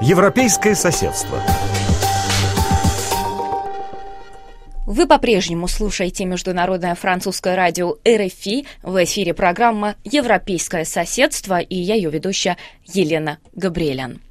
Европейское соседство. Вы по-прежнему слушаете Международное французское радио РФИ. В эфире программа «Европейское соседство» и я ее ведущая Елена Габриэлян.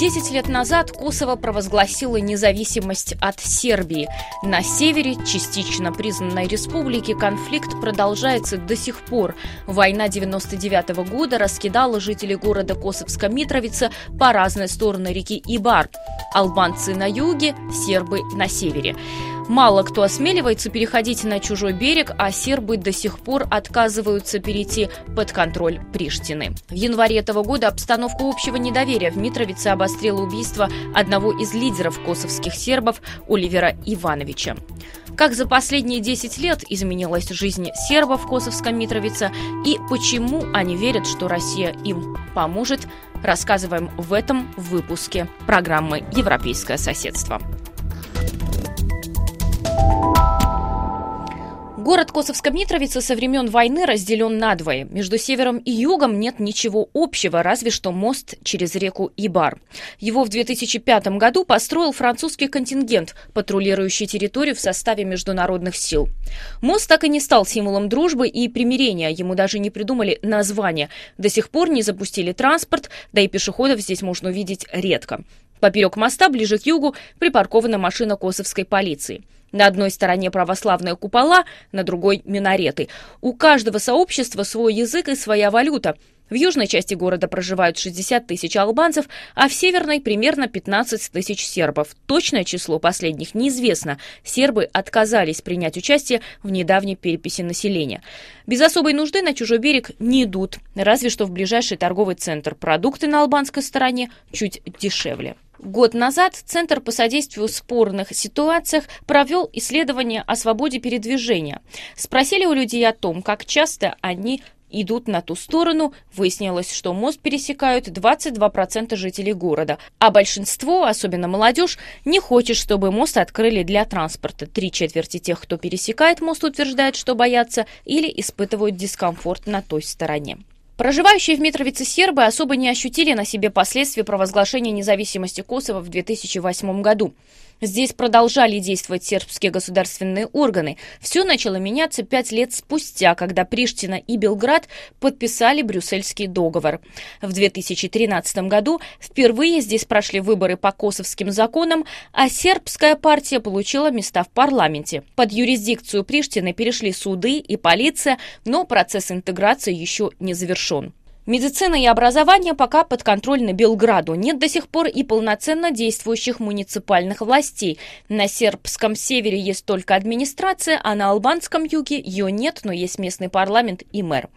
Десять лет назад Косово провозгласило независимость от Сербии. На севере, частично признанной республики, конфликт продолжается до сих пор. Война 99 -го года раскидала жителей города Косовска-Митровица по разные стороны реки Ибар. Албанцы на юге, сербы на севере. Мало кто осмеливается переходить на чужой берег, а сербы до сих пор отказываются перейти под контроль Приштины. В январе этого года обстановку общего недоверия в Митровице обострило убийство одного из лидеров косовских сербов Оливера Ивановича. Как за последние 10 лет изменилась жизнь сербов в Косовском Митровице и почему они верят, что Россия им поможет, рассказываем в этом выпуске программы «Европейское соседство». Город Косовска-Митровица со времен войны разделен надвое. Между севером и югом нет ничего общего, разве что мост через реку Ибар. Его в 2005 году построил французский контингент, патрулирующий территорию в составе международных сил. Мост так и не стал символом дружбы и примирения, ему даже не придумали название. До сих пор не запустили транспорт, да и пешеходов здесь можно увидеть редко. Поперек моста, ближе к югу, припаркована машина косовской полиции. На одной стороне православные купола, на другой – минареты. У каждого сообщества свой язык и своя валюта. В южной части города проживают 60 тысяч албанцев, а в северной – примерно 15 тысяч сербов. Точное число последних неизвестно. Сербы отказались принять участие в недавней переписи населения. Без особой нужды на чужой берег не идут, разве что в ближайший торговый центр. Продукты на албанской стороне чуть дешевле. Год назад Центр по содействию спорных ситуациях провел исследование о свободе передвижения. Спросили у людей о том, как часто они идут на ту сторону, выяснилось, что мост пересекают 22% жителей города, а большинство, особенно молодежь, не хочет, чтобы мост открыли для транспорта. Три четверти тех, кто пересекает мост, утверждают, что боятся или испытывают дискомфорт на той стороне. Проживающие в Митровице сербы особо не ощутили на себе последствия провозглашения независимости Косово в 2008 году. Здесь продолжали действовать сербские государственные органы. Все начало меняться пять лет спустя, когда Приштина и Белград подписали Брюссельский договор. В 2013 году впервые здесь прошли выборы по косовским законам, а сербская партия получила места в парламенте. Под юрисдикцию Приштины перешли суды и полиция, но процесс интеграции еще не завершен. Медицина и образование пока подконтрольны Белграду. Нет до сих пор и полноценно действующих муниципальных властей. На сербском севере есть только администрация, а на албанском юге ее нет, но есть местный парламент и мэр.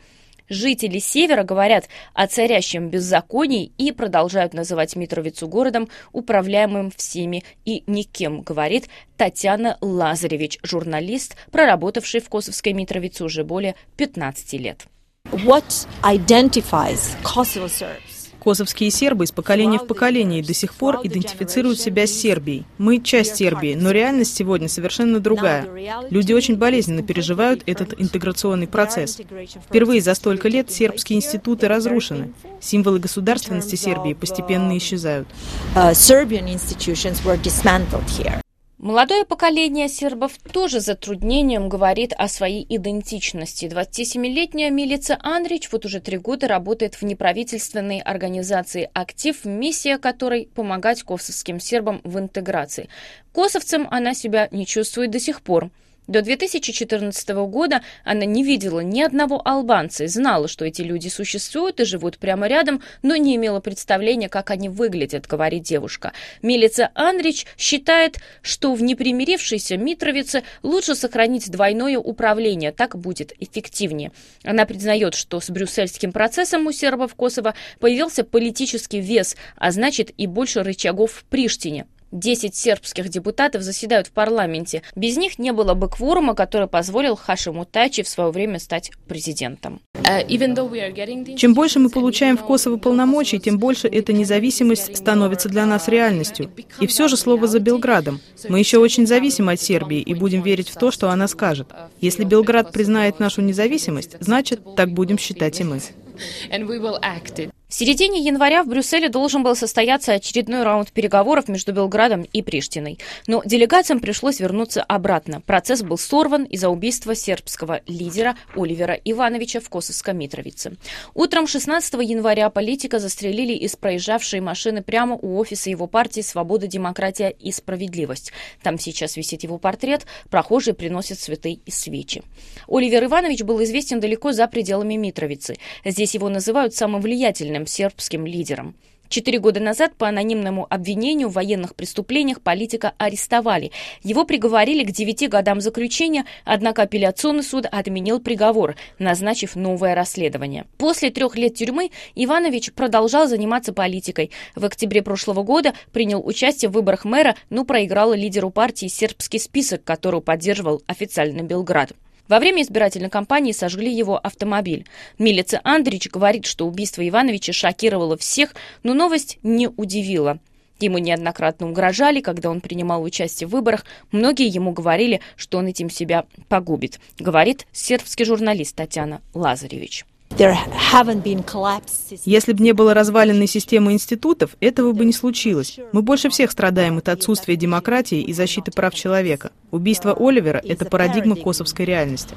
Жители севера говорят о царящем беззаконии и продолжают называть Митровицу городом, управляемым всеми и никем, говорит Татьяна Лазаревич, журналист, проработавший в Косовской Митровице уже более 15 лет. What identifies Kosovo Serbs? Косовские сербы из поколения в поколение до сих пор идентифицируют себя с Сербией. Мы часть Сербии, но реальность сегодня совершенно другая. Люди очень болезненно переживают этот интеграционный процесс. Впервые за столько лет сербские институты разрушены. Символы государственности Сербии постепенно исчезают. Молодое поколение сербов тоже затруднением говорит о своей идентичности. 27-летняя Милица Анрич вот уже три года работает в неправительственной организации «Актив», миссия которой – помогать косовским сербам в интеграции. Косовцам она себя не чувствует до сих пор – до 2014 года она не видела ни одного албанца и знала, что эти люди существуют и живут прямо рядом, но не имела представления, как они выглядят, говорит девушка. Милица Анрич считает, что в непримирившейся Митровице лучше сохранить двойное управление, так будет эффективнее. Она признает, что с брюссельским процессом у сербов Косово появился политический вес, а значит и больше рычагов в Приштине. 10 сербских депутатов заседают в парламенте. Без них не было бы кворума, который позволил Хашиму Тачи в свое время стать президентом. Чем больше мы получаем в Косово полномочий, тем больше эта независимость становится для нас реальностью. И все же слово за Белградом. Мы еще очень зависимы от Сербии и будем верить в то, что она скажет. Если Белград признает нашу независимость, значит, так будем считать и мы. В середине января в Брюсселе должен был состояться очередной раунд переговоров между Белградом и Приштиной. Но делегациям пришлось вернуться обратно. Процесс был сорван из-за убийства сербского лидера Оливера Ивановича в Косовско-Митровице. Утром 16 января политика застрелили из проезжавшей машины прямо у офиса его партии «Свобода, демократия и справедливость». Там сейчас висит его портрет, прохожие приносят цветы и свечи. Оливер Иванович был известен далеко за пределами Митровицы. Здесь его называют самым влиятельным главным сербским лидером. Четыре года назад по анонимному обвинению в военных преступлениях политика арестовали. Его приговорили к девяти годам заключения, однако апелляционный суд отменил приговор, назначив новое расследование. После трех лет тюрьмы Иванович продолжал заниматься политикой. В октябре прошлого года принял участие в выборах мэра, но проиграл лидеру партии сербский список, который поддерживал официально Белград. Во время избирательной кампании сожгли его автомобиль. Милица Андрич говорит, что убийство Ивановича шокировало всех, но новость не удивила. Ему неоднократно угрожали, когда он принимал участие в выборах. Многие ему говорили, что он этим себя погубит, говорит сербский журналист Татьяна Лазаревич. Если бы не было разваленной системы институтов, этого бы не случилось. Мы больше всех страдаем от отсутствия демократии и защиты прав человека. Убийство Оливера – это парадигма косовской реальности.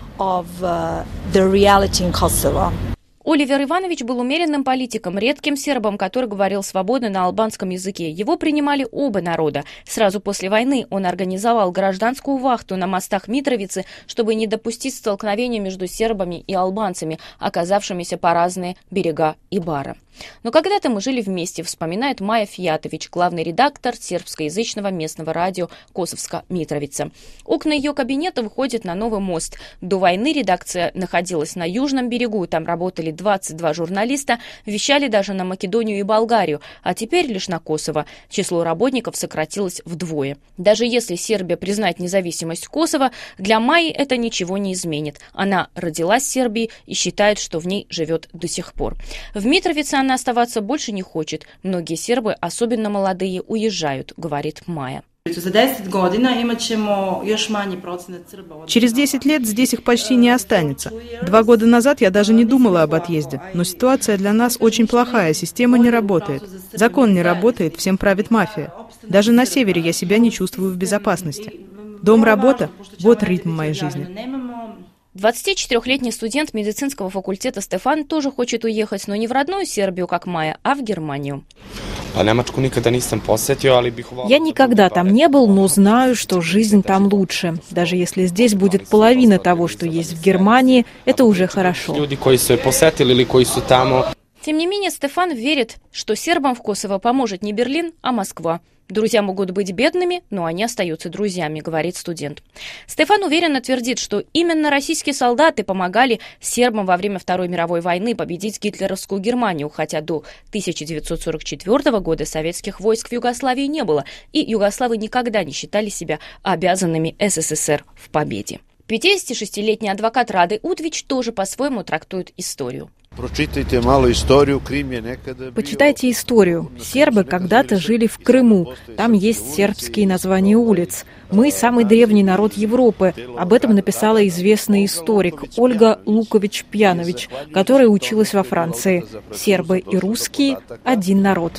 Оливер Иванович был умеренным политиком, редким сербом, который говорил свободно на албанском языке. Его принимали оба народа. Сразу после войны он организовал гражданскую вахту на мостах Митровицы, чтобы не допустить столкновения между сербами и албанцами, оказавшимися по разные берега Ибара. Но когда-то мы жили вместе, вспоминает Майя Фиятович, главный редактор сербскоязычного местного радио Косовска-Митровица. Окна ее кабинета выходят на новый мост. До войны редакция находилась на южном берегу, там работали 22 журналиста, вещали даже на Македонию и Болгарию, а теперь лишь на Косово. Число работников сократилось вдвое. Даже если Сербия признает независимость Косово, для Майи это ничего не изменит. Она родилась в Сербии и считает, что в ней живет до сих пор. В Митровице она оставаться больше не хочет. Многие сербы, особенно молодые, уезжают, говорит Майя. Через 10 лет здесь их почти не останется. Два года назад я даже не думала об отъезде, но ситуация для нас очень плохая, система не работает. Закон не работает, всем правит мафия. Даже на севере я себя не чувствую в безопасности. Дом, работа – вот ритм моей жизни. 24-летний студент медицинского факультета Стефан тоже хочет уехать, но не в родную Сербию, как Майя, а в Германию. Я никогда там не был, но знаю, что жизнь там лучше. Даже если здесь будет половина того, что есть в Германии, это уже хорошо. Тем не менее, Стефан верит, что сербам в Косово поможет не Берлин, а Москва. Друзья могут быть бедными, но они остаются друзьями, говорит студент. Стефан уверенно твердит, что именно российские солдаты помогали сербам во время Второй мировой войны победить гитлеровскую Германию, хотя до 1944 года советских войск в Югославии не было, и югославы никогда не считали себя обязанными СССР в победе. 56-летний адвокат Рады Утвич тоже по-своему трактует историю. Почитайте историю. Сербы когда-то жили в Крыму. Там есть сербские названия улиц. Мы самый древний народ Европы. Об этом написала известный историк Ольга Лукович-Пьянович, которая училась во Франции. Сербы и русские – один народ.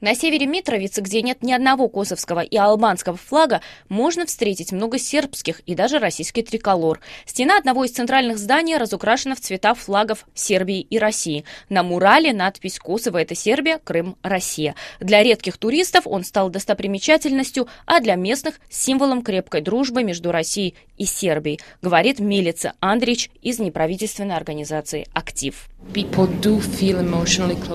На севере Митровицы, где нет ни одного косовского и албанского флага, можно встретить много сербских и даже российский триколор. Стена одного из центральных зданий разукрашена в цвета флагов Сербии и России. На мурале надпись «Косово – это Сербия, Крым – Россия». Для редких туристов он стал достопримечательностью, а для местных – символом крепкой дружбы между Россией и Сербией, говорит Милица Андрич из неправительственной организации «Актив».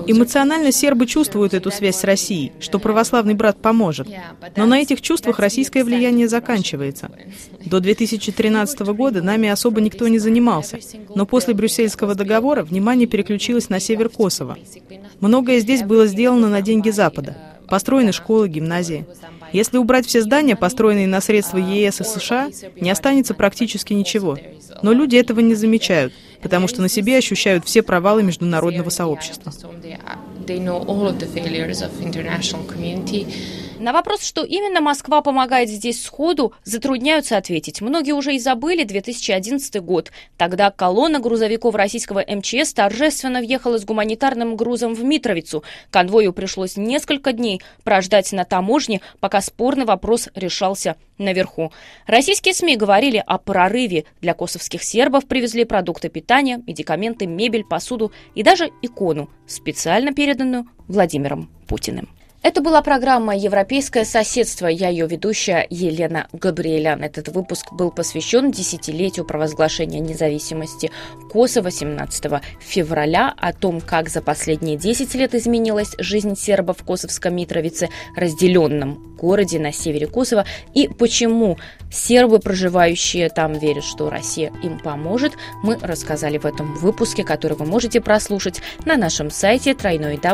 Эмоционально сербы чувствуют эту связь с Россией, что православный брат поможет. Но на этих чувствах российское влияние заканчивается. До 2013 года нами особо никто не занимался, но после Брюссельского договора внимание переключилось на север Косово. Многое здесь было сделано на деньги Запада. Построены школы, гимназии. Если убрать все здания, построенные на средства ЕС и США, не останется практически ничего. Но люди этого не замечают, потому что на себе ощущают все провалы международного сообщества. They know all of the failures of international community. На вопрос, что именно Москва помогает здесь сходу, затрудняются ответить. Многие уже и забыли 2011 год. Тогда колонна грузовиков российского МЧС торжественно въехала с гуманитарным грузом в Митровицу. Конвою пришлось несколько дней прождать на таможне, пока спорный вопрос решался наверху. Российские СМИ говорили о прорыве. Для косовских сербов привезли продукты питания, медикаменты, мебель, посуду и даже икону, специально переданную Владимиром Путиным. Это была программа «Европейское соседство». Я ее ведущая Елена Габриэлян. Этот выпуск был посвящен десятилетию провозглашения независимости Косово 17 февраля, о том, как за последние 10 лет изменилась жизнь сербов в Косовском Митровице, разделенном городе на севере Косово, и почему сербы, проживающие там, верят, что Россия им поможет, мы рассказали в этом выпуске, который вы можете прослушать на нашем сайте www.rfi.fr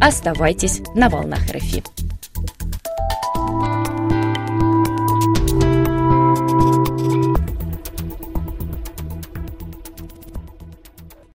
Оставайтесь на волнах РФИ.